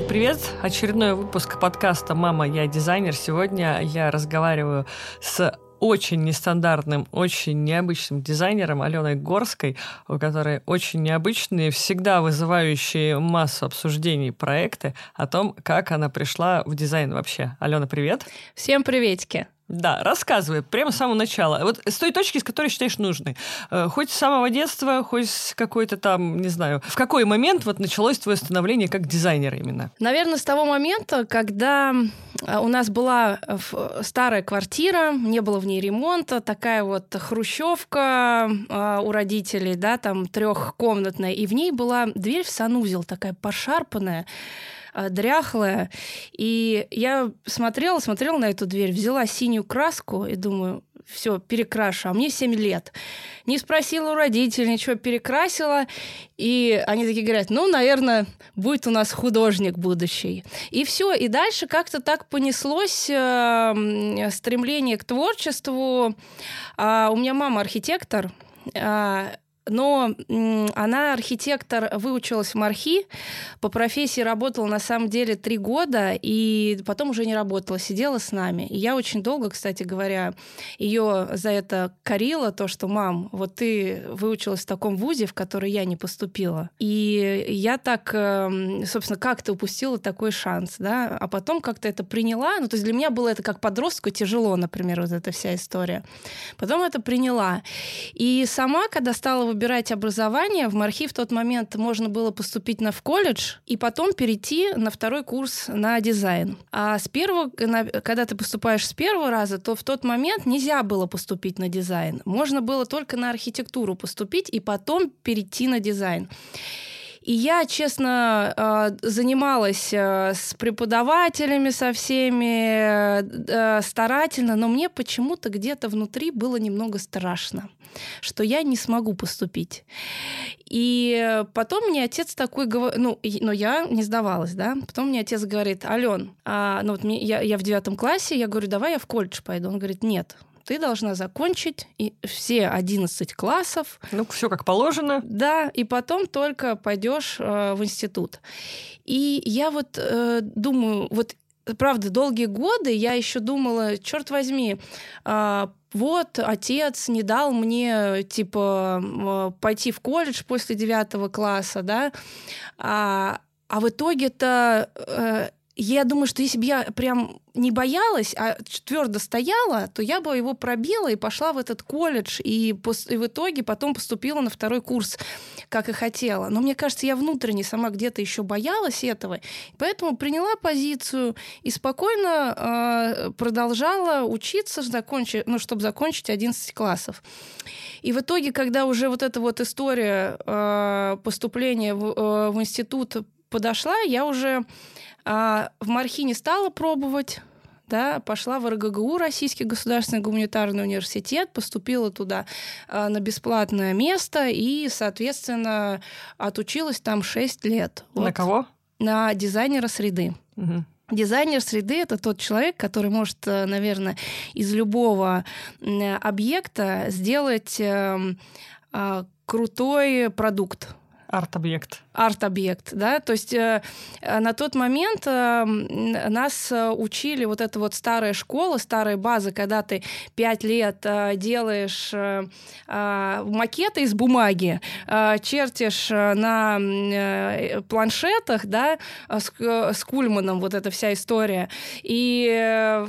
Привет-привет! Очередной выпуск подкаста «Мама, я дизайнер». Сегодня я разговариваю с очень нестандартным, очень необычным дизайнером Аленой Горской, у которой очень необычные, всегда вызывающие массу обсуждений проекты о том, как она пришла в дизайн вообще. Алена, привет! Всем приветики! Да, рассказывай, прямо с самого начала. Вот с той точки, с которой считаешь нужной. Э, хоть с самого детства, хоть с какой-то там, не знаю, в какой момент вот началось твое становление как дизайнера именно? Наверное, с того момента, когда э, у нас была э, старая квартира, не было в ней ремонта, такая вот хрущевка у родителей, да, там трехкомнатная, и в ней была дверь в санузел, такая пошарпанная, дряхлая. И я смотрела, смотрела на эту дверь, взяла синюю краску и думаю, все, перекрашу, а мне 7 лет. Не спросила у родителей, ничего, перекрасила. И они такие говорят, ну, наверное, будет у нас художник будущий. И все, и дальше как-то так понеслось э, стремление к творчеству. Э, у меня мама архитектор, э, но она архитектор, выучилась в Мархи, по профессии работала на самом деле три года, и потом уже не работала, сидела с нами. И я очень долго, кстати говоря, ее за это корила, то, что, мам, вот ты выучилась в таком вузе, в который я не поступила. И я так, эм, собственно, как ты упустила такой шанс, да? А потом как-то это приняла. Ну, то есть для меня было это как подростку тяжело, например, вот эта вся история. Потом это приняла. И сама, когда стала выбирать образование, в Мархи в тот момент можно было поступить на в колледж и потом перейти на второй курс на дизайн. А с первого, когда ты поступаешь с первого раза, то в тот момент нельзя было поступить на дизайн. Можно было только на архитектуру поступить и потом перейти на дизайн. И я, честно, э, занималась э, с преподавателями, со всеми э, старательно, но мне почему-то где-то внутри было немного страшно что я не смогу поступить. И потом мне отец такой говорит, ну, но я не сдавалась, да. Потом мне отец говорит, Ален, а, ну вот я, я в девятом классе, я говорю, давай я в колледж пойду. Он говорит, нет, ты должна закончить и все 11 классов. Ну, все как положено. Да, и потом только пойдешь э, в институт. И я вот э, думаю, вот правда, долгие годы я еще думала, черт возьми, э, вот отец не дал мне типа э, пойти в колледж после девятого класса, да, а, а в итоге-то э, я думаю, что если бы я прям не боялась, а твердо стояла, то я бы его пробила и пошла в этот колледж, и, и в итоге потом поступила на второй курс, как и хотела. Но мне кажется, я внутренне сама где-то еще боялась этого, поэтому приняла позицию и спокойно э, продолжала учиться, закончить, ну, чтобы закончить 11 классов. И в итоге, когда уже вот эта вот история э, поступления в, э, в институт подошла, я уже а, в Мархине стала пробовать, да, пошла в РГГУ, Российский государственный гуманитарный университет, поступила туда а, на бесплатное место и, соответственно, отучилась там 6 лет. На вот. кого? На дизайнера среды. Угу. Дизайнер среды это тот человек, который может, э, наверное, из любого объекта сделать эм, а, крутой продукт. Арт-объект арт-объект, да, то есть э, на тот момент э, нас учили вот эта вот старая школа, старая база, когда ты пять лет э, делаешь э, э, макеты из бумаги, э, чертишь на э, планшетах, да, с, с Кульманом вот эта вся история, и э,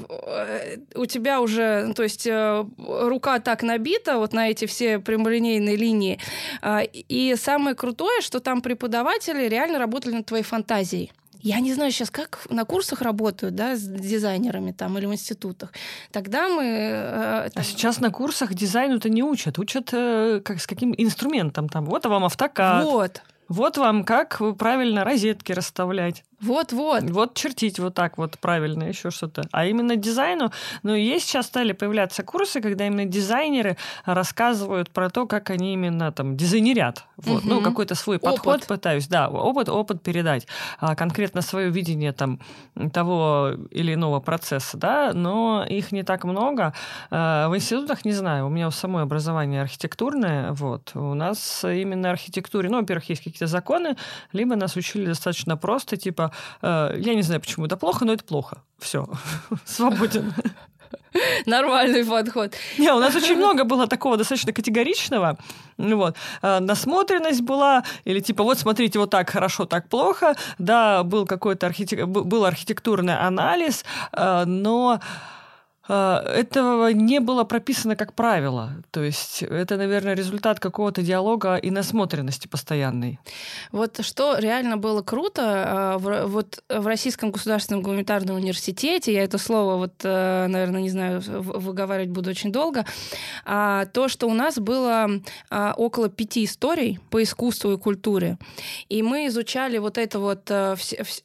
у тебя уже, ну, то есть э, рука так набита вот на эти все прямолинейные линии, э, и самое крутое, что там преподаватели преподаватели реально работали над твоей фантазией. Я не знаю сейчас, как на курсах работают, да, с дизайнерами там или в институтах. Тогда мы... Э, там... А сейчас на курсах дизайну-то не учат. Учат э, как, с каким инструментом там. Вот вам автокад. Вот. Вот вам как правильно розетки расставлять. Вот-вот. Вот чертить вот так вот правильно, еще что-то. А именно дизайну, ну, есть сейчас стали появляться курсы, когда именно дизайнеры рассказывают про то, как они именно там дизайнерят. Вот, угу. ну, какой-то свой опыт. подход пытаюсь, да, опыт, опыт передать. А конкретно свое видение там того или иного процесса, да, но их не так много. А, в институтах, не знаю, у меня у самой образование архитектурное, вот, у нас именно архитектуре, ну, во-первых, есть какие-то законы, либо нас учили достаточно просто, типа, типа, э, я не знаю, почему это плохо, но это плохо. Все, свободен. Нормальный подход. Не, у нас очень много было такого достаточно категоричного. Ну вот. Э, насмотренность была, или типа, вот смотрите, вот так хорошо, так плохо. Да, был какой-то архитек... был архитектурный анализ, э, но этого не было прописано как правило. То есть это, наверное, результат какого-то диалога и насмотренности постоянной. Вот что реально было круто, а, вот в Российском государственном гуманитарном университете, я это слово, вот, э, наверное, не знаю, выговаривать буду очень долго, а, то, что у нас было около пяти историй по искусству и культуре, и мы изучали вот эту вот э,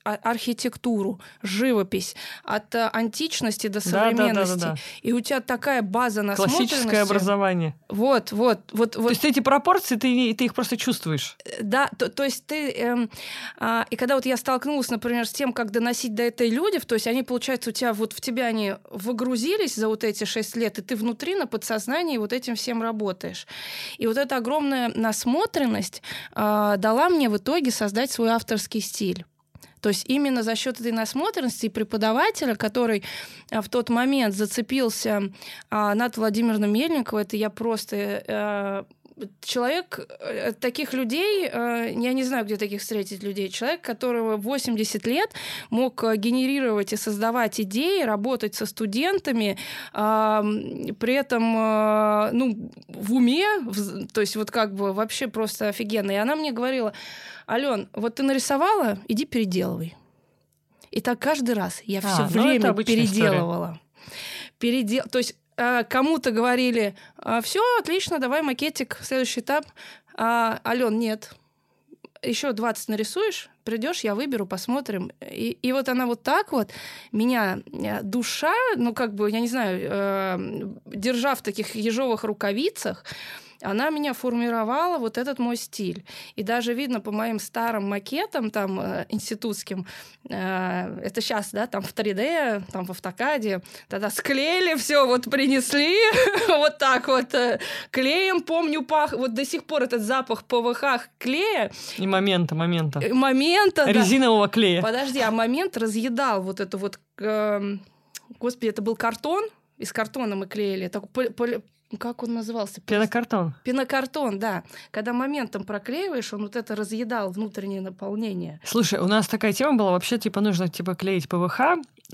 архитектуру, живопись от э, античности до современности. Да, да, да, да, да. и у тебя такая база насмотренности. Классическое образование. Вот, вот, вот. вот. То есть эти пропорции, ты, ты их просто чувствуешь. Э, да, то, то есть ты... Эм, а, и когда вот я столкнулась, например, с тем, как доносить до этой люди, то есть они, получается, у тебя вот в тебя они выгрузились за вот эти шесть лет, и ты внутри на подсознании вот этим всем работаешь. И вот эта огромная насмотренность э, дала мне в итоге создать свой авторский стиль. То есть именно за счет этой насмотренности преподавателя, который а, в тот момент зацепился а, над Владимиром Мельниковым, это я просто э, человек, э, таких людей, э, я не знаю, где таких встретить людей, человек, которого 80 лет мог генерировать и создавать идеи, работать со студентами, при этом ну, в уме, то есть вот как бы вообще просто офигенно. И она мне говорила, Ален, вот ты нарисовала, иди переделывай. И так каждый раз я все а, ну, время переделывала. Передел... То есть э, кому-то говорили, «А, все, отлично, давай макетик, следующий этап. А, Ален, нет. Еще 20 нарисуешь, придешь, я выберу, посмотрим. И, и вот она вот так вот, меня э, душа, ну как бы, я не знаю, э, держа в таких ежовых рукавицах, она меня формировала вот этот мой стиль. И даже видно по моим старым макетам там э, институтским, э, это сейчас, да, там в 3D, там в автокаде, тогда склеили все, вот принесли, вот так вот э, клеем, помню, пах, вот до сих пор этот запах ПВХ клея. И момента, момента. Момента, Резинового клея. Подожди, а момент разъедал вот это вот, эм, господи, это был картон, из картона мы клеили, такой как он назывался? Пенокартон. Пенокартон, да. Когда моментом проклеиваешь, он вот это разъедал внутреннее наполнение. Слушай, у нас такая тема была, вообще, типа, нужно, типа, клеить ПВХ,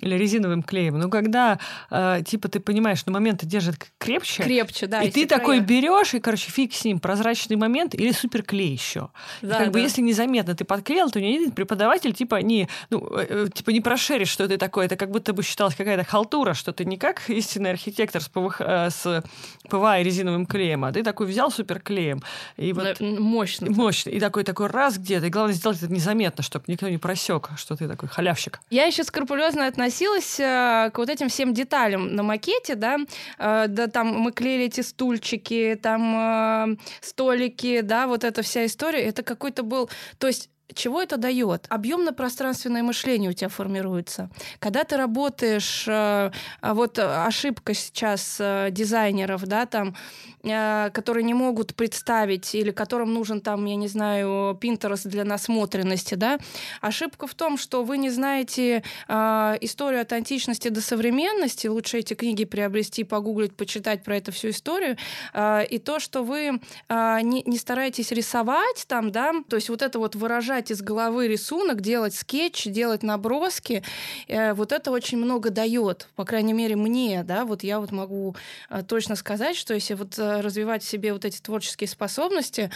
или резиновым клеем. Но когда, э, типа, ты понимаешь, на момент держит крепче. Крепче, да. И ты края. такой берешь и, короче, фиг с ним, прозрачный момент или суперклей еще. Да, и как да. бы если незаметно ты подклеил, то ни один преподаватель, типа, не, ну, э, типа, не прошеришь, что ты такое. Это как будто бы считалось какая-то халтура, что ты не как истинный архитектор с, ПВХ, э, с ПВА и резиновым клеем, а ты такой взял суперклеем. И вот, мощно. Мощно. И такой, такой раз где-то. И главное сделать это незаметно, чтобы никто не просек, что ты такой халявщик. Я еще скрупулезно отношусь относилась э, к вот этим всем деталям на макете, да, э, да, там мы клеили эти стульчики, там э, столики, да, вот эта вся история, это какой-то был, то есть чего это дает? Объемно-пространственное мышление у тебя формируется. Когда ты работаешь, вот ошибка сейчас дизайнеров, да, там, Э, которые не могут представить или которым нужен там, я не знаю, Pinterest для насмотренности, да, ошибка в том, что вы не знаете э, историю от античности до современности, лучше эти книги приобрести, погуглить, почитать про эту всю историю, э, и то, что вы э, не стараетесь рисовать там, да, то есть вот это вот выражать из головы рисунок, делать скетч, делать наброски, э, вот это очень много дает, по крайней мере мне, да, вот я вот могу э, точно сказать, что если вот э, развивать в себе вот эти творческие способности,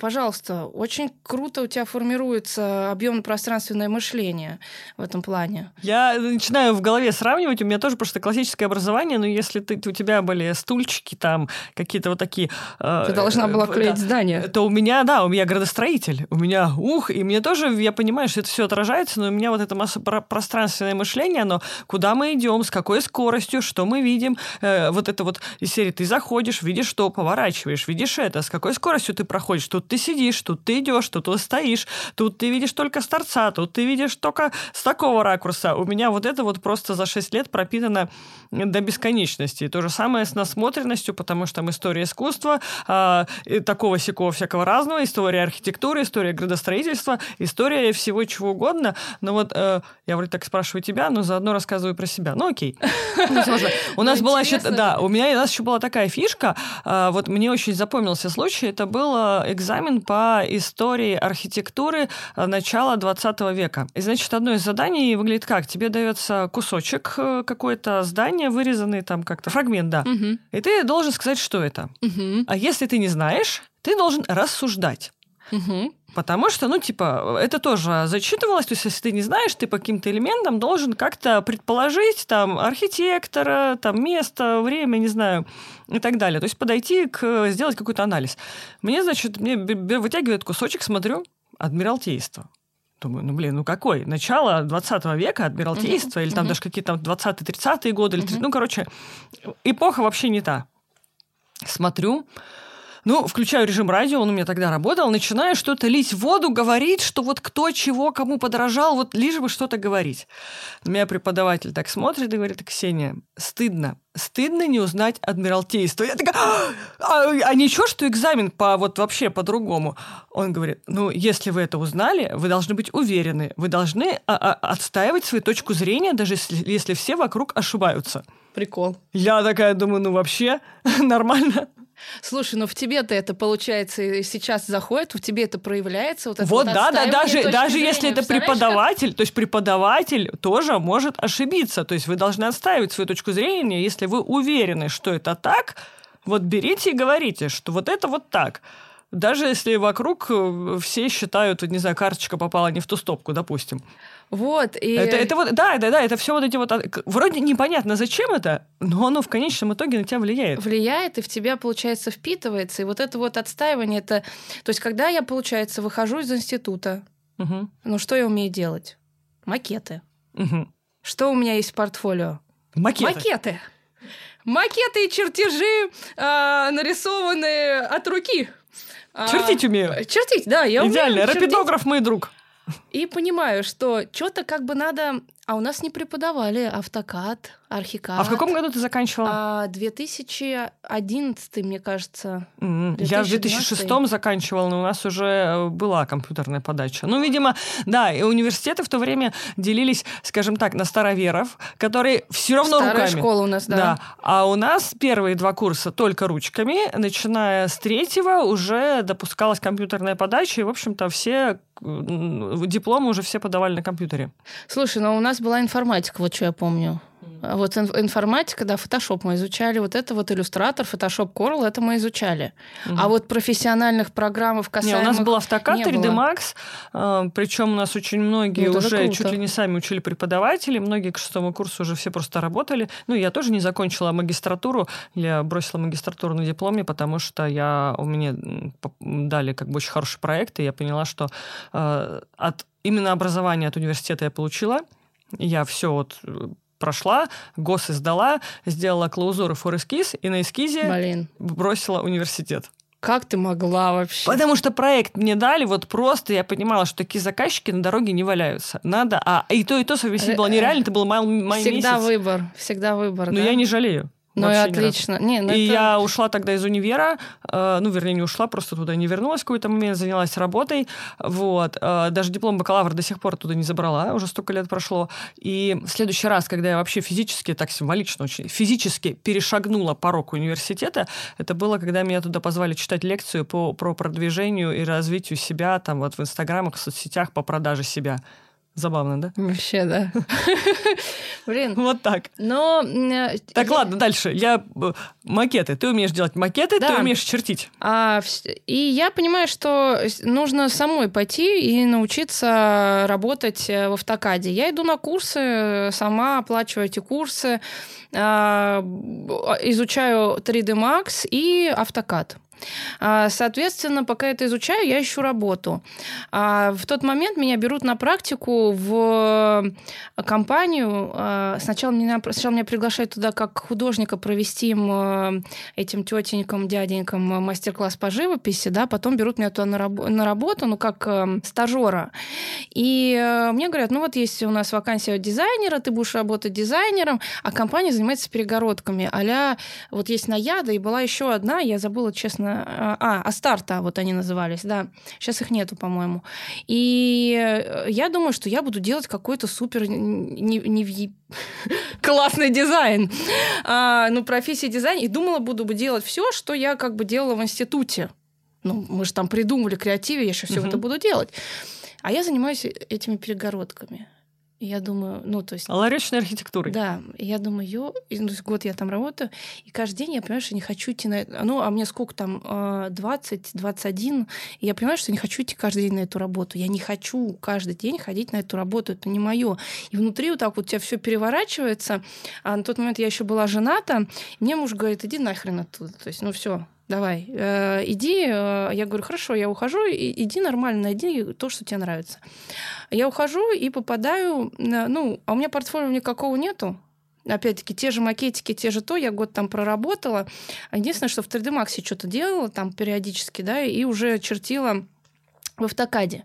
пожалуйста, очень круто у тебя формируется объемно-пространственное мышление в этом плане. Я начинаю в голове сравнивать, у меня тоже просто классическое образование, но если ты, у тебя были стульчики там, какие-то вот такие... Э, ты должна была клеить да, здание. То у меня, да, у меня градостроитель, у меня ух, и мне тоже, я понимаю, что это все отражается, но у меня вот это пространственное мышление, оно куда мы идем, с какой скоростью, что мы видим, э, вот это вот из серии ты заходишь, видишь что, поворачиваешь, видишь это, с какой скоростью ты проходишь, ходишь, тут ты сидишь, тут ты идешь, тут ты стоишь, тут ты видишь только с торца, тут ты видишь только с такого ракурса. У меня вот это вот просто за 6 лет пропитано до бесконечности. И то же самое с насмотренностью, потому что там история искусства, э, такого сякого всякого разного, история архитектуры, история градостроительства, история всего чего угодно. Но вот э, я вроде так спрашиваю тебя, но заодно рассказываю про себя. Ну окей. Ну, у нас ну, была еще, да, у меня у нас еще была такая фишка. А, вот мне очень запомнился случай. Это был экзамен по истории архитектуры а, начала 20 века. И, значит, одно из заданий выглядит как? Тебе дается кусочек э, какое-то здание, вырезанный там как-то, фрагмент, да. И ты должен сказать, что это. А если ты не знаешь, ты должен рассуждать. Угу. Потому что, ну, типа, это тоже зачитывалось. То есть, если ты не знаешь, ты по каким-то элементам должен как-то предположить там архитектора, там место, время, не знаю, и так далее. То есть подойти к сделать какой-то анализ. Мне, значит, мне вытягивает кусочек, смотрю, Адмиралтейство. Думаю, ну блин, ну какой? Начало 20 века, Адмиралтейство, uh-huh. или там uh-huh. даже какие-то 20-30-е годы, или, uh-huh. ну, короче, эпоха вообще не та. Смотрю, ну, включаю режим радио, он у меня тогда работал, начинаю что-то лить воду, говорить, что вот кто чего кому подорожал, вот лишь бы что-то говорить. На меня преподаватель так смотрит и говорит, Ксения, стыдно, стыдно не узнать Адмиралтейство. Я такая, а, а ничего, что экзамен по вот вообще по-другому? Он говорит, ну, если вы это узнали, вы должны быть уверены, вы должны а, а, отстаивать свою точку зрения, даже если, если все вокруг ошибаются. Прикол. Я такая думаю, ну вообще нормально. Слушай, ну в тебе-то это получается сейчас заходит, в тебе это проявляется. Вот, это вот, вот да, да, даже, даже если это преподаватель, как? то есть преподаватель тоже может ошибиться. То есть вы должны отстаивать свою точку зрения, если вы уверены, что это так, вот берите и говорите, что вот это вот так. Даже если вокруг э, все считают, не знаю, карточка попала не в ту стопку, допустим. Вот, и... Это, это вот, да, да, да, это все вот эти вот... А, вроде непонятно, зачем это, но оно в конечном итоге на тебя влияет. Влияет, и в тебя, получается, впитывается. И вот это вот отстаивание, это... То есть, когда я, получается, выхожу из института, угу. ну что я умею делать? Макеты. Угу. Что у меня есть в портфолио? Макеты. Макеты. Макеты и чертежи, э, нарисованные от руки. А, чертить умею. Чертить, да, я Идеально. умею. Рапидограф мой друг. И понимаю, что что-то как бы надо... А у нас не преподавали автокад, архикад. А в каком году ты заканчивала? А, 2011, мне кажется. Mm-hmm. Я в 2006 заканчивала, но у нас уже э, была компьютерная подача. Ну, видимо, да, и университеты в то время делились, скажем так, на староверов, которые все равно Старая руками. школа у нас, да. да. А у нас первые два курса только ручками, начиная с третьего уже допускалась компьютерная подача, и, в общем-то, все дипломы уже все подавали на компьютере. Слушай, но у нас была информатика, вот что я помню. А вот информатика, да, фотошоп мы изучали, вот это вот иллюстратор, фотошоп Corel, это мы изучали. Угу. А вот профессиональных программов касаемых... Не, у нас был автокад 3D Max, а, причем у нас очень многие ну, уже чуть ли не сами учили преподаватели, многие к шестому курсу уже все просто работали. Ну, я тоже не закончила магистратуру, я бросила магистратуру на дипломе, потому что я, у меня дали как бы очень хороший проект, и я поняла, что э, от именно образования от университета я получила, я все вот прошла, гос издала, сделала клаузуру for эскиз, и на эскизе Блин. бросила университет. Как ты могла вообще? Потому что проект мне дали, вот просто я понимала, что такие заказчики на дороге не валяются. Надо, а и то, и то совместить было нереально, это был май, май Всегда месяц. выбор, всегда выбор, Но да? я не жалею. Ну и отлично. Не, ну и это... я ушла тогда из универа, э, ну, вернее, не ушла, просто туда не вернулась в какой-то момент, занялась работой, вот. Э, даже диплом бакалавра до сих пор туда не забрала, уже столько лет прошло. И в следующий раз, когда я вообще физически, так символично очень, физически перешагнула порог университета, это было, когда меня туда позвали читать лекцию по, про продвижению и развитию себя там вот в инстаграмах, в соцсетях по продаже себя. Забавно, да? Вообще, да. Блин. Вот так. Но... Так, ладно, дальше. Я... Э, макеты. Ты умеешь делать макеты, ты умеешь чертить. А, и я понимаю, что нужно самой пойти и научиться работать э, в автокаде. Я иду на курсы, сама оплачиваю эти курсы, а, изучаю 3D Max и автокад. А, соответственно, пока это изучаю, я ищу работу. А, в тот момент меня берут на практику в компанию. А, сначала меня, сначала меня приглашают туда как художника провести им э, этим тетенькам, дяденькам мастер-класс по живописи, да, потом берут меня туда на, раб- на работу, ну, как э, стажера. И э, мне говорят, ну, вот есть у нас вакансия дизайнера, ты будешь работать дизайнером, а компания занимается перегородками. а вот есть Наяда, и была еще одна, я забыла, честно, а, Астарта, вот они назывались, да. Сейчас их нету, по-моему. И я думаю, что я буду делать какой-то супер не, не классный дизайн. А, ну, профессия дизайн. И думала, буду делать все, что я как бы делала в институте. Ну, мы же там придумали креативе, я сейчас все это буду делать. А я занимаюсь этими перегородками. И я думаю, ну, то есть... Ларечной архитектурой. Да. И я думаю, ё... И, ну, год я там работаю, и каждый день я понимаю, что не хочу идти на... Ну, а мне сколько там? 20, а, 21. И я понимаю, что не хочу идти каждый день на эту работу. Я не хочу каждый день ходить на эту работу. Это не мое. И внутри вот так вот у тебя все переворачивается. А на тот момент я еще была жената. Мне муж говорит, иди нахрен оттуда. То есть, ну, все, давай, э, иди. Э, я говорю, хорошо, я ухожу, иди нормально, найди то, что тебе нравится. Я ухожу и попадаю, ну, а у меня портфолио никакого нету, опять-таки, те же макетики, те же то, я год там проработала. Единственное, что в 3D Max что-то делала там периодически, да, и уже чертила в автокаде.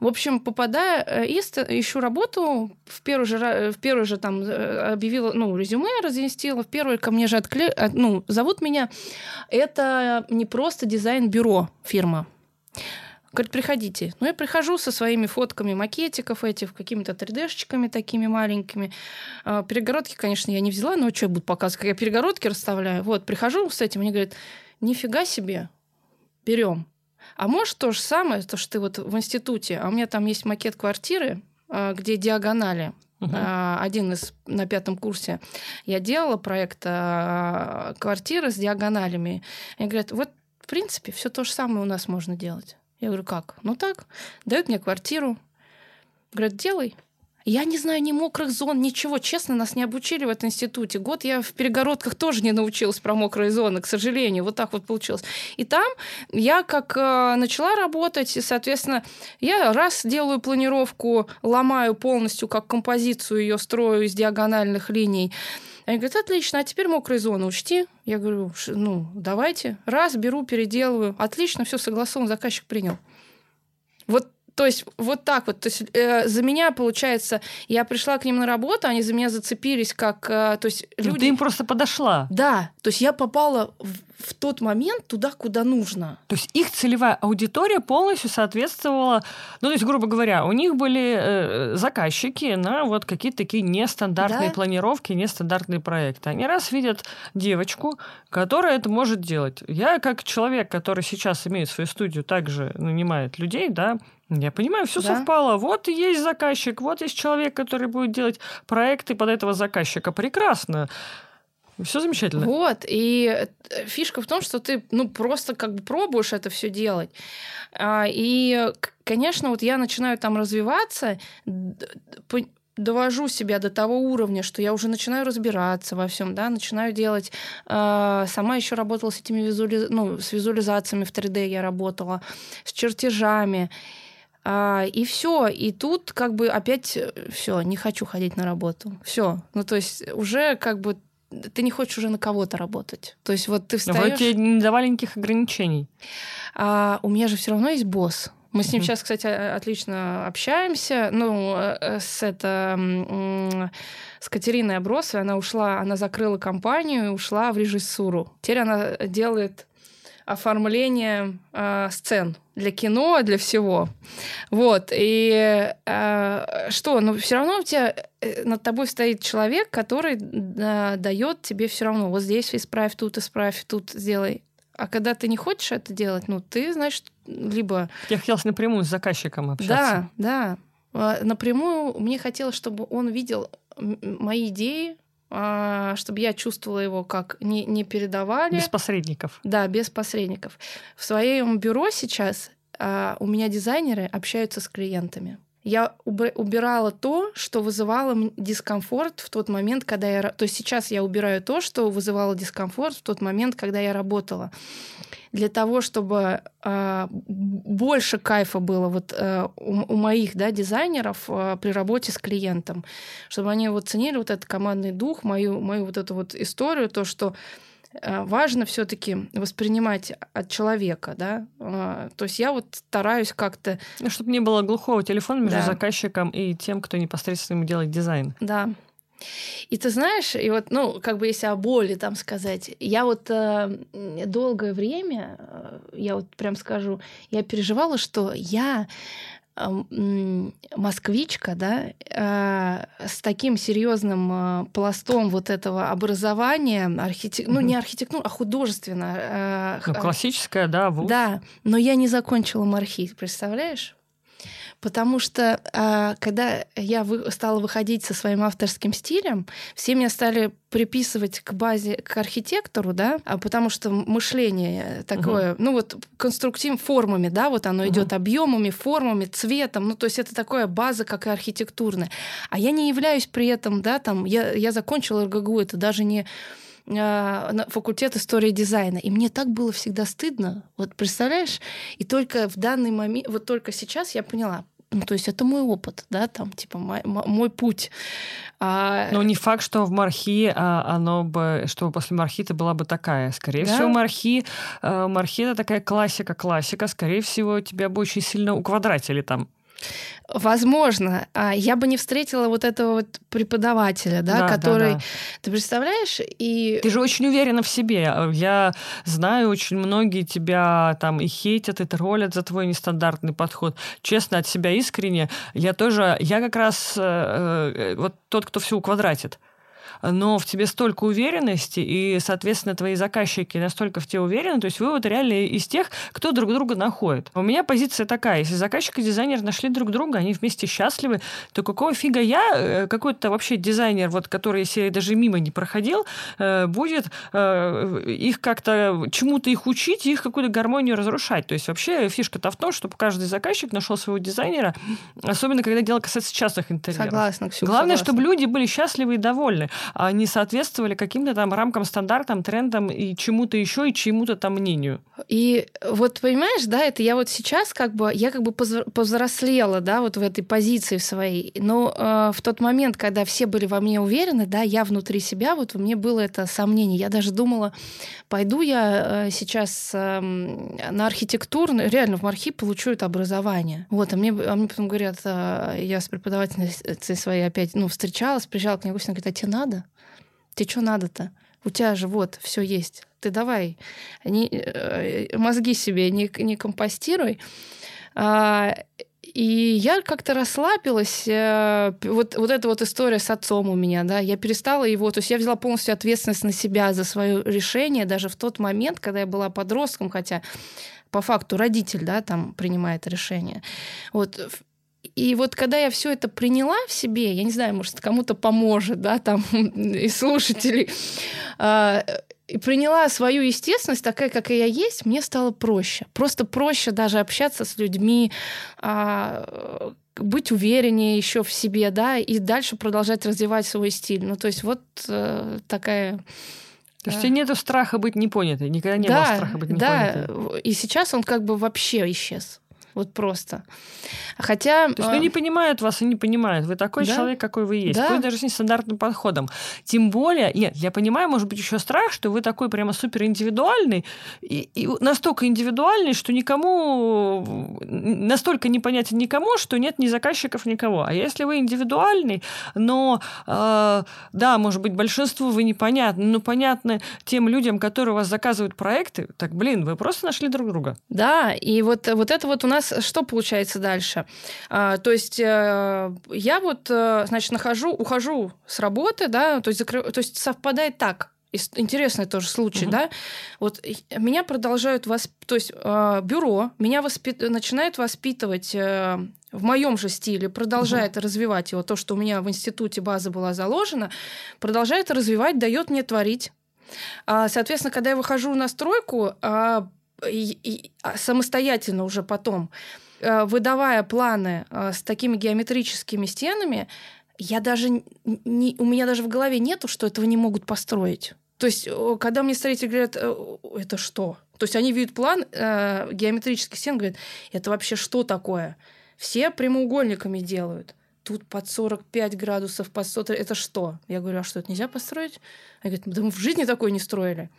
В общем, попадая, э, ищу работу, в первый же, в первый же там э, объявила, ну, резюме разместила, в первый ко мне же откле... ну, зовут меня. Это не просто дизайн-бюро фирма. Говорит, приходите. Ну, я прихожу со своими фотками макетиков этих, какими-то 3D-шечками такими маленькими. А, перегородки, конечно, я не взяла, но что я буду показывать, как я перегородки расставляю. Вот, прихожу с этим, они говорят, нифига себе, берем. А может то же самое, то, что ты вот в институте, а у меня там есть макет квартиры, а, где диагонали. Угу. Один из на пятом курсе я делала проект а, квартиры с диагоналями. Они говорят, вот в принципе все то же самое у нас можно делать. Я говорю, как? Ну так, дают мне квартиру. Говорят, делай. Я не знаю ни мокрых зон, ничего. Честно, нас не обучили в этом институте. Год я в перегородках тоже не научилась про мокрые зоны, к сожалению. Вот так вот получилось. И там я как э, начала работать, и, соответственно, я раз делаю планировку, ломаю полностью как композицию ее строю из диагональных линий. Они говорят, отлично, а теперь мокрые зоны учти. Я говорю, ну, давайте. Раз, беру, переделываю. Отлично, все согласовано, заказчик принял. То есть вот так вот. То есть э, за меня, получается, я пришла к ним на работу, они за меня зацепились как... Э, то есть люди... Ты им просто подошла. Да. То есть я попала в, в тот момент туда, куда нужно. То есть их целевая аудитория полностью соответствовала... Ну, то есть, грубо говоря, у них были э, заказчики на вот какие-то такие нестандартные да? планировки, нестандартные проекты. Они раз видят девочку, которая это может делать. Я, как человек, который сейчас имеет свою студию, также нанимает людей, да, я понимаю, все да? совпало. Вот есть заказчик, вот есть человек, который будет делать проекты под этого заказчика. Прекрасно. Все замечательно. Вот, и э, фишка в том, что ты ну, просто как бы пробуешь это все делать. А, и, конечно, вот я начинаю там развиваться, довожу себя до того уровня, что я уже начинаю разбираться во всем, да, начинаю делать. Э, сама еще работала с этими визуали... ну, с визуализациями в 3D я работала, с чертежами. А, и все. И тут как бы опять э, все, не хочу ходить на работу. Все. Ну, то есть уже как бы ты не хочешь уже на кого-то работать. То есть вот ты встаешь... Вроде тебе не давали никаких ограничений. А, у меня же все равно есть босс. Мы с ним сейчас, кстати, отлично общаемся. Ну, э, с это с Катериной Абросовой она ушла, она закрыла компанию и ушла в режиссуру. Теперь она делает оформление э, сцен для кино, для всего. Вот. И э, что? Но ну, все равно у тебя э, над тобой стоит человек, который э, дает тебе все равно. Вот здесь исправь, тут исправь, тут сделай. А когда ты не хочешь это делать, ну, ты, значит, либо... Я хотелось напрямую с заказчиком общаться. Да, да. Э, напрямую мне хотелось, чтобы он видел мои идеи, а, чтобы я чувствовала его как не, не передавали. Без посредников. Да, без посредников. В своем бюро сейчас а, у меня дизайнеры общаются с клиентами. Я убирала то, что вызывало дискомфорт в тот момент, когда я... То есть сейчас я убираю то, что вызывало дискомфорт в тот момент, когда я работала. Для того, чтобы э, больше кайфа было вот э, у, у моих да, дизайнеров э, при работе с клиентом, чтобы они вот ценили вот этот командный дух, мою, мою вот эту вот историю, то, что важно все-таки воспринимать от человека, да. А, то есть я вот стараюсь как-то... Ну, чтобы не было глухого телефона между да. заказчиком и тем, кто непосредственно ему делает дизайн. Да. И ты знаешь, и вот, ну, как бы если о боли там сказать, я вот э, долгое время, э, я вот прям скажу, я переживала, что я москвичка, да, а, с таким серьезным а, пластом вот этого образования, архитек... ну не архитектура, а художественно. А, ну, классическая, да, вуз. Да, но я не закончила мархи, представляешь? Потому что а, когда я вы, стала выходить со своим авторским стилем, все меня стали приписывать к базе, к архитектору, да, а потому что мышление такое, угу. ну вот конструктив формами, да, вот оно угу. идет объемами, формами, цветом, ну то есть это такая база, как и архитектурная. А я не являюсь при этом, да, там, я, я закончила РГГУ, это даже не на факультет истории дизайна. И мне так было всегда стыдно. Вот представляешь? И только в данный момент, вот только сейчас я поняла, ну, то есть это мой опыт, да, там, типа, мой, мой путь. А... Но не факт, что в Мархи а, оно бы, что после Мархи ты была бы такая. Скорее да? всего, Мархи, а, Мархи это такая классика, классика. Скорее всего, тебя бы очень сильно уквадратили там. Возможно, а я бы не встретила вот этого вот преподавателя, да, да который, да, да. ты представляешь, и ты же очень уверена в себе. Я знаю, очень многие тебя там и хейтят, и троллят за твой нестандартный подход. Честно, от себя искренне, я тоже, я как раз э, э вот тот, кто все уквадратит но в тебе столько уверенности, и, соответственно, твои заказчики настолько в тебе уверены, то есть вы вот реально из тех, кто друг друга находит. У меня позиция такая, если заказчик и дизайнер нашли друг друга, они вместе счастливы, то какого фига я, э, какой-то вообще дизайнер, вот, который, если даже мимо не проходил, э, будет э, их как-то, чему-то их учить, их какую-то гармонию разрушать. То есть вообще фишка-то в том, чтобы каждый заказчик нашел своего дизайнера, особенно когда дело касается частных интерьеров. Согласна, Ксюша, Главное, согласна. чтобы люди были счастливы и довольны. Они соответствовали каким-то там рамкам, стандартам, трендам и чему-то еще, и чему-то там мнению. И вот понимаешь, да, это я вот сейчас как бы, я как бы повзрослела, да, вот в этой позиции своей. Но э, в тот момент, когда все были во мне уверены, да, я внутри себя, вот у меня было это сомнение. Я даже думала, пойду я э, сейчас э, на архитектурную, реально в Мархи получу это образование. Вот, а мне, а мне потом говорят, э, я с преподавательницей своей опять, ну, встречалась, приезжала к ней, говорит, а тебе надо? Тебе что надо-то? У тебя же вот все есть. Ты давай, не, э, мозги себе не, не компостируй. А, и я как-то расслабилась. Э, вот, вот эта вот история с отцом у меня, да, я перестала его, то есть я взяла полностью ответственность на себя за свое решение, даже в тот момент, когда я была подростком, хотя по факту родитель, да, там принимает решение. Вот и вот когда я все это приняла в себе, я не знаю, может, кому-то поможет, да, там, и слушателей, а, и приняла свою естественность такая, какая я есть, мне стало проще. Просто проще даже общаться с людьми, а, быть увереннее еще в себе, да, и дальше продолжать развивать свой стиль. Ну, то есть вот э, такая... То есть у тебя нет страха быть непонятой, никогда не да, было страха быть непонятой. Да, и сейчас он как бы вообще исчез. Вот просто. Хотя... То есть ну, не понимают вас и не понимают. Вы такой да? человек, какой вы есть. Да. Пусть даже с нестандартным подходом. Тем более, нет, я понимаю, может быть, еще страх, что вы такой прямо супер индивидуальный и, и настолько индивидуальный, что никому настолько непонятен никому, что нет ни заказчиков, никого. А если вы индивидуальный, но э, да, может быть, большинству вы непонятны, но понятны тем людям, которые у вас заказывают проекты, так, блин, вы просто нашли друг друга. Да, и вот, вот это вот у нас что получается дальше? А, то есть э, я вот, э, значит, нахожу, ухожу с работы, да, то есть, закры... то есть совпадает так, интересный тоже случай, угу. да. Вот меня продолжают восп... то есть э, бюро меня воспит... начинает воспитывать э, в моем же стиле, продолжает угу. развивать его, то, что у меня в институте база была заложена, продолжает развивать, дает мне творить. А, соответственно, когда я выхожу на стройку, а, и, и, а, самостоятельно уже потом, э, выдавая планы э, с такими геометрическими стенами, я даже не, у меня даже в голове нету, что этого не могут построить. То есть, когда мне строители говорят, «Э, это что? То есть они видят план э, геометрических стен, говорят, это вообще что такое? Все прямоугольниками делают. Тут под 45 градусов, под 100... Это что? Я говорю, а что, это нельзя построить? Они говорят, да мы в жизни такое не строили.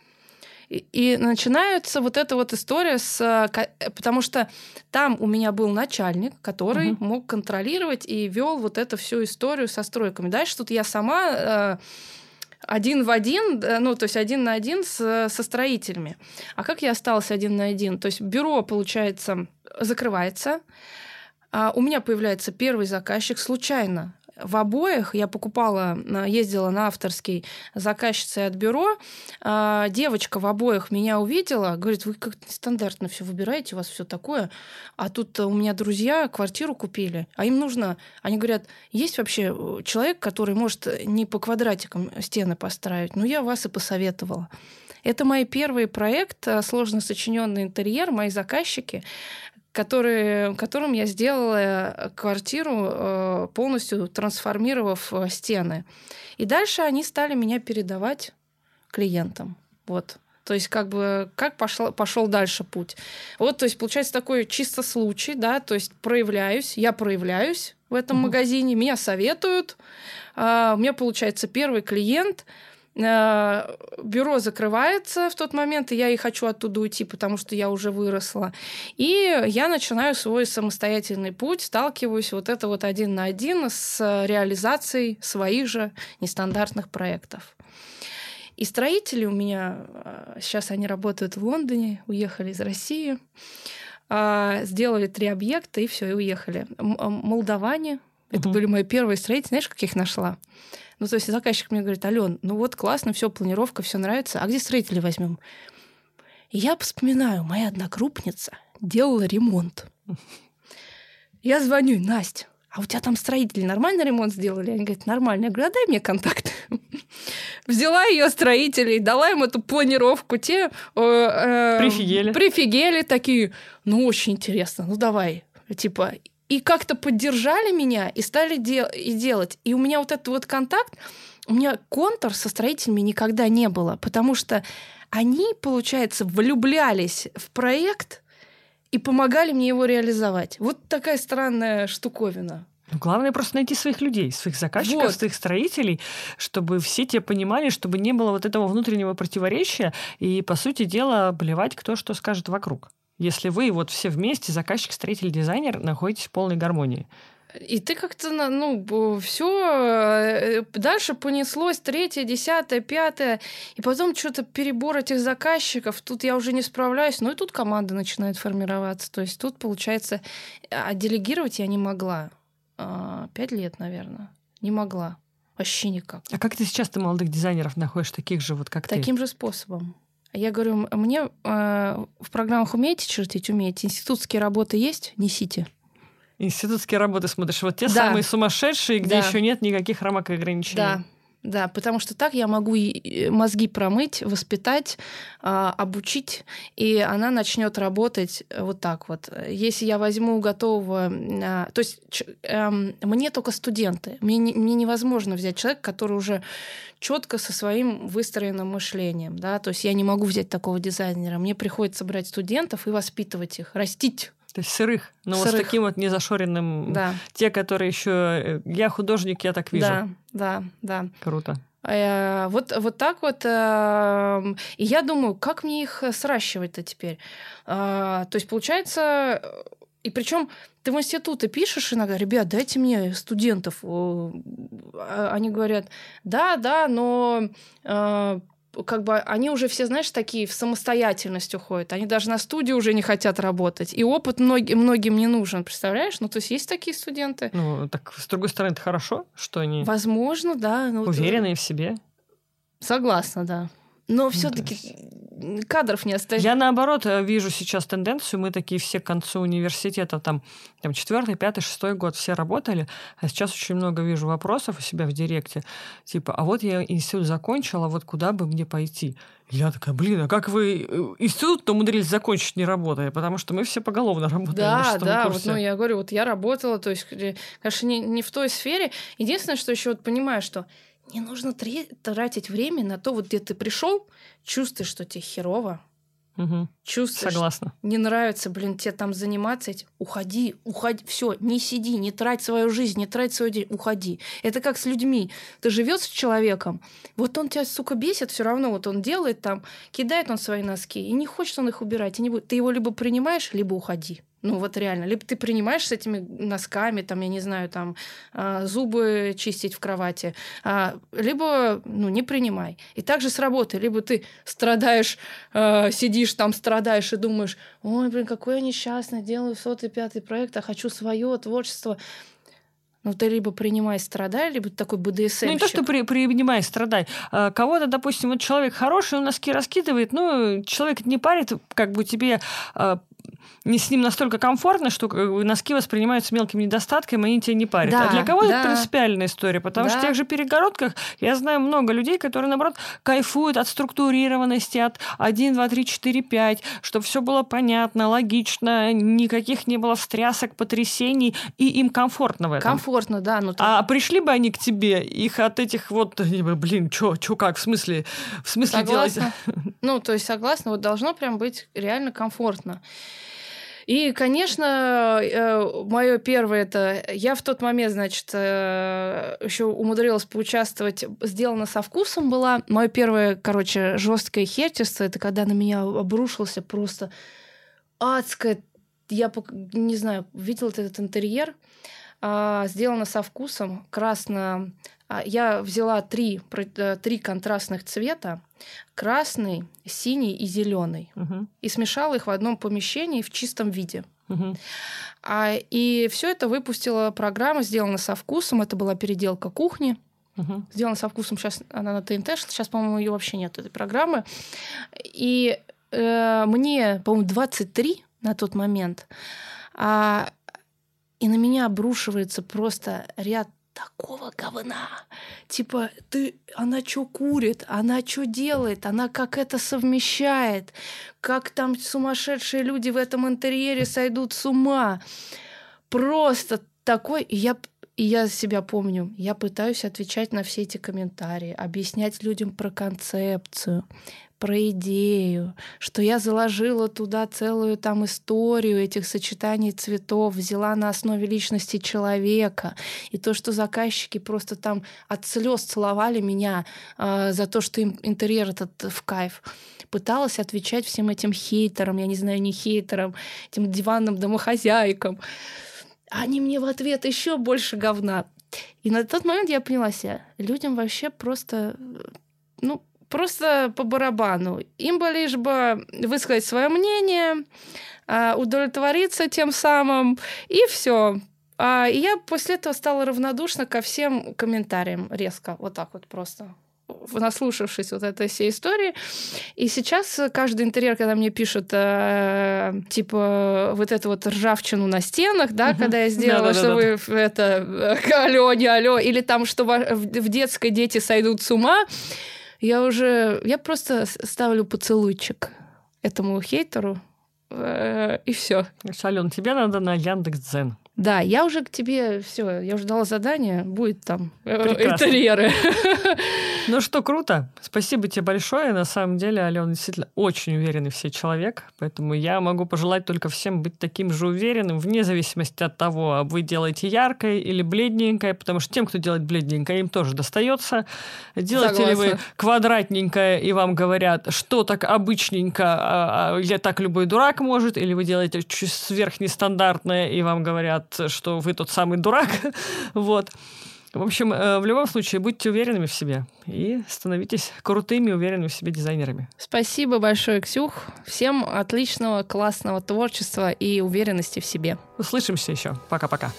И, и начинается вот эта вот история с... Э, потому что там у меня был начальник, который угу. мог контролировать и вел вот эту всю историю со стройками. Дальше тут я сама э, один в один, ну, то есть один на один с, со строителями. А как я осталась один на один? То есть бюро, получается, закрывается, а у меня появляется первый заказчик случайно в обоих я покупала, ездила на авторский заказчицей от бюро. А, девочка в обоих меня увидела, говорит, вы как стандартно все выбираете, у вас все такое. А тут у меня друзья квартиру купили, а им нужно... Они говорят, есть вообще э, человек, который может не по квадратикам стены построить? Ну, я вас и посоветовала. Это мой первый проект, э, сложно сочиненный интерьер, мои заказчики который, которым я сделала квартиру, э, полностью трансформировав э, стены. И дальше они стали меня передавать клиентам. Вот. То есть как бы как пошел, пошел дальше путь. Вот, то есть получается такой чисто случай, да, то есть проявляюсь, я проявляюсь в этом угу. магазине, меня советуют, а, у меня получается первый клиент, Э, бюро закрывается в тот момент, и я и хочу оттуда уйти, потому что я уже выросла. И я начинаю свой самостоятельный путь, сталкиваюсь вот это вот один на один с реализацией своих же нестандартных проектов. И строители у меня, сейчас э, они работают в Лондоне, уехали из России, э, сделали три объекта, и все, и уехали. Молдаване, это были мои первые строители, знаешь, как я их нашла? Ну, то есть заказчик мне говорит, Ален, ну вот классно, все, планировка, все нравится, а где строители возьмем? И я вспоминаю, моя однокрупница делала ремонт. Я звоню, Настя, а у тебя там строители нормально ремонт сделали? Они говорят, нормально. Я говорю, а дай мне контакт. Взяла ее строителей, дала им эту планировку. Те э, э, прифигели. прифигели такие, ну, очень интересно, ну, давай. Типа, и как-то поддержали меня и стали дел- и делать. И у меня вот этот вот контакт, у меня контур со строителями никогда не было, потому что они, получается, влюблялись в проект и помогали мне его реализовать. Вот такая странная штуковина. Ну, главное просто найти своих людей, своих заказчиков, вот. своих строителей, чтобы все те понимали, чтобы не было вот этого внутреннего противоречия и, по сути дела, плевать, кто что скажет вокруг если вы вот все вместе, заказчик, строитель, дизайнер, находитесь в полной гармонии. И ты как-то, ну, все э, дальше понеслось, третье, десятое, пятое, и потом что-то перебор этих заказчиков, тут я уже не справляюсь, ну и тут команда начинает формироваться. То есть тут, получается, а делегировать я не могла. А, пять лет, наверное. Не могла. Вообще никак. А как ты сейчас ты молодых дизайнеров находишь, таких же вот как Таким ты? Таким же способом. Я говорю, мне э, в программах умеете чертить? Умеете. Институтские работы есть? Несите. Институтские работы смотришь, вот те да. самые сумасшедшие, где да. еще нет никаких рамок и ограничений. Да, да, потому что так я могу мозги промыть, воспитать, а, обучить, и она начнет работать вот так вот. Если я возьму готового, а, то есть эм, мне только студенты, мне, мне невозможно взять человека, который уже четко со своим выстроенным мышлением, да, то есть я не могу взять такого дизайнера, мне приходится брать студентов и воспитывать их, растить то есть сырых, но сырых. вот с таким вот незашоренным. Да. Те, которые еще э, я художник, я так вижу. Да, да, да. Круто. Э, вот, вот так вот. Эм, и я думаю, как мне их сращивать-то теперь? Э, то есть, получается, и причем ты в институты пишешь иногда, ребят, дайте мне студентов. А они говорят, да, да, но как бы они уже все, знаешь, такие в самостоятельность уходят. Они даже на студию уже не хотят работать. И опыт многим, многим не нужен, представляешь? Ну, то есть есть такие студенты. Ну, так, с другой стороны, это хорошо, что они... Возможно, да. Ну, уверенные в себе. Согласна, да. Но ну, все-таки кадров не остается. Я наоборот э, вижу сейчас тенденцию, мы такие все к концу университета, там, там четвертый, пятый, шестой год все работали, а сейчас очень много вижу вопросов у себя в директе, типа, а вот я институт закончила, вот куда бы мне пойти? Я такая, блин, а как вы э, институт-то умудрились закончить, не работая? Потому что мы все поголовно работаем Да, да, курсе. вот, ну, я говорю, вот я работала, то есть, конечно, не, не в той сфере. Единственное, что еще вот понимаю, что не нужно тратить время на то, вот где ты пришел, чувствуешь, что тебе херово, Угу. Чувствуешь, Согласна. не нравится, блин, тебе там заниматься этим. Уходи, уходи, все, не сиди, не трать свою жизнь, не трать свой день, уходи. Это как с людьми. Ты живешь с человеком, вот он тебя, сука, бесит, все равно вот он делает там, кидает он свои носки, и не хочет он их убирать, и не будет. Ты его либо принимаешь, либо уходи. Ну вот реально. Либо ты принимаешь с этими носками, там, я не знаю, там, а, зубы чистить в кровати, а, либо, ну, не принимай. И также с работы. Либо ты страдаешь, а, сидишь там, страдаешь и думаешь, ой, блин, какой я несчастный, делаю сотый, пятый проект, а хочу свое творчество. Ну, ты либо принимай, страдай, либо ты такой БДСМ. Ну, не то, что при, принимай, страдай. Кого-то, допустим, вот человек хороший, он носки раскидывает, ну, человек не парит, как бы тебе не с ним настолько комфортно, что носки воспринимаются мелким недостатком, и они тебя не парят. Да, а для кого-то да. это принципиальная история, потому да. что в тех же перегородках я знаю много людей, которые, наоборот, кайфуют от структурированности, от 1, 2, 3, 4, 5, чтобы все было понятно, логично, никаких не было встрясок, потрясений, и им комфортно в этом. Комфортно, да. Ну, там... А пришли бы они к тебе, их от этих вот, блин, что, что как, в смысле, в смысле согласна. делать? Ну, то есть согласна, вот должно прям быть реально комфортно. И, конечно, э, мое первое это я в тот момент, значит, э, еще умудрилась поучаствовать, сделано со вкусом была. Мое первое, короче, жесткое херчество, это когда на меня обрушился просто адское, я не знаю, видел этот интерьер, а, сделано со вкусом, красно. А, я взяла три, э, три контрастных цвета, красный, синий и зеленый, угу. и смешала их в одном помещении в чистом виде. Угу. А, и все это выпустила программа, сделана со вкусом. Это была переделка кухни. Угу. Сделана со вкусом. Сейчас она на ТНТ. Сейчас, по-моему, ее вообще нет, этой программы. И э, мне, по-моему, 23 на тот момент. А, и на меня обрушивается просто ряд такого говна. Типа, ты, она что курит, она что делает, она как это совмещает, как там сумасшедшие люди в этом интерьере сойдут с ума. Просто такой, я и я себя помню, я пытаюсь отвечать на все эти комментарии, объяснять людям про концепцию, про идею, что я заложила туда целую там историю этих сочетаний цветов, взяла на основе личности человека, и то, что заказчики просто там от слез целовали меня э, за то, что им интерьер этот в кайф. Пыталась отвечать всем этим хейтерам, я не знаю, не хейтерам, этим диванным домохозяйкам. Они мне в ответ еще больше говна. И на тот момент я поняла себя, людям вообще просто, ну, просто по барабану. Им бы лишь бы высказать свое мнение, а, удовлетвориться тем самым, и все. А, и я после этого стала равнодушна ко всем комментариям резко, вот так вот просто наслушавшись вот этой всей истории. И сейчас каждый интерьер, когда мне пишут, э, типа, вот эту вот ржавчину на стенах, да, угу. когда я сделала, что вы это, алло, не алло, или там, что в детской дети сойдут с ума, я уже... Я просто ставлю поцелуйчик этому хейтеру, э, и все. Ален, тебе надо на Яндекс.Дзен. Да, я уже к тебе все, я уже дала задание, будет там э, Прекрасно. интерьеры. Ну что, круто. Спасибо тебе большое. На самом деле, Алена действительно очень уверенный в себе человек, поэтому я могу пожелать только всем быть таким же уверенным, вне зависимости от того, а вы делаете яркое или бледненькое, потому что тем, кто делает бледненькое, им тоже достается. Делаете Согласна. ли вы квадратненькое, и вам говорят, что так обычненько, а, а, я так любой дурак может, или вы делаете чуть сверхнестандартное, и вам говорят, что вы тот самый дурак. вот. В общем, э, в любом случае, будьте уверенными в себе и становитесь крутыми, уверенными в себе дизайнерами. Спасибо большое, Ксюх. Всем отличного, классного творчества и уверенности в себе. Услышимся еще. Пока-пока.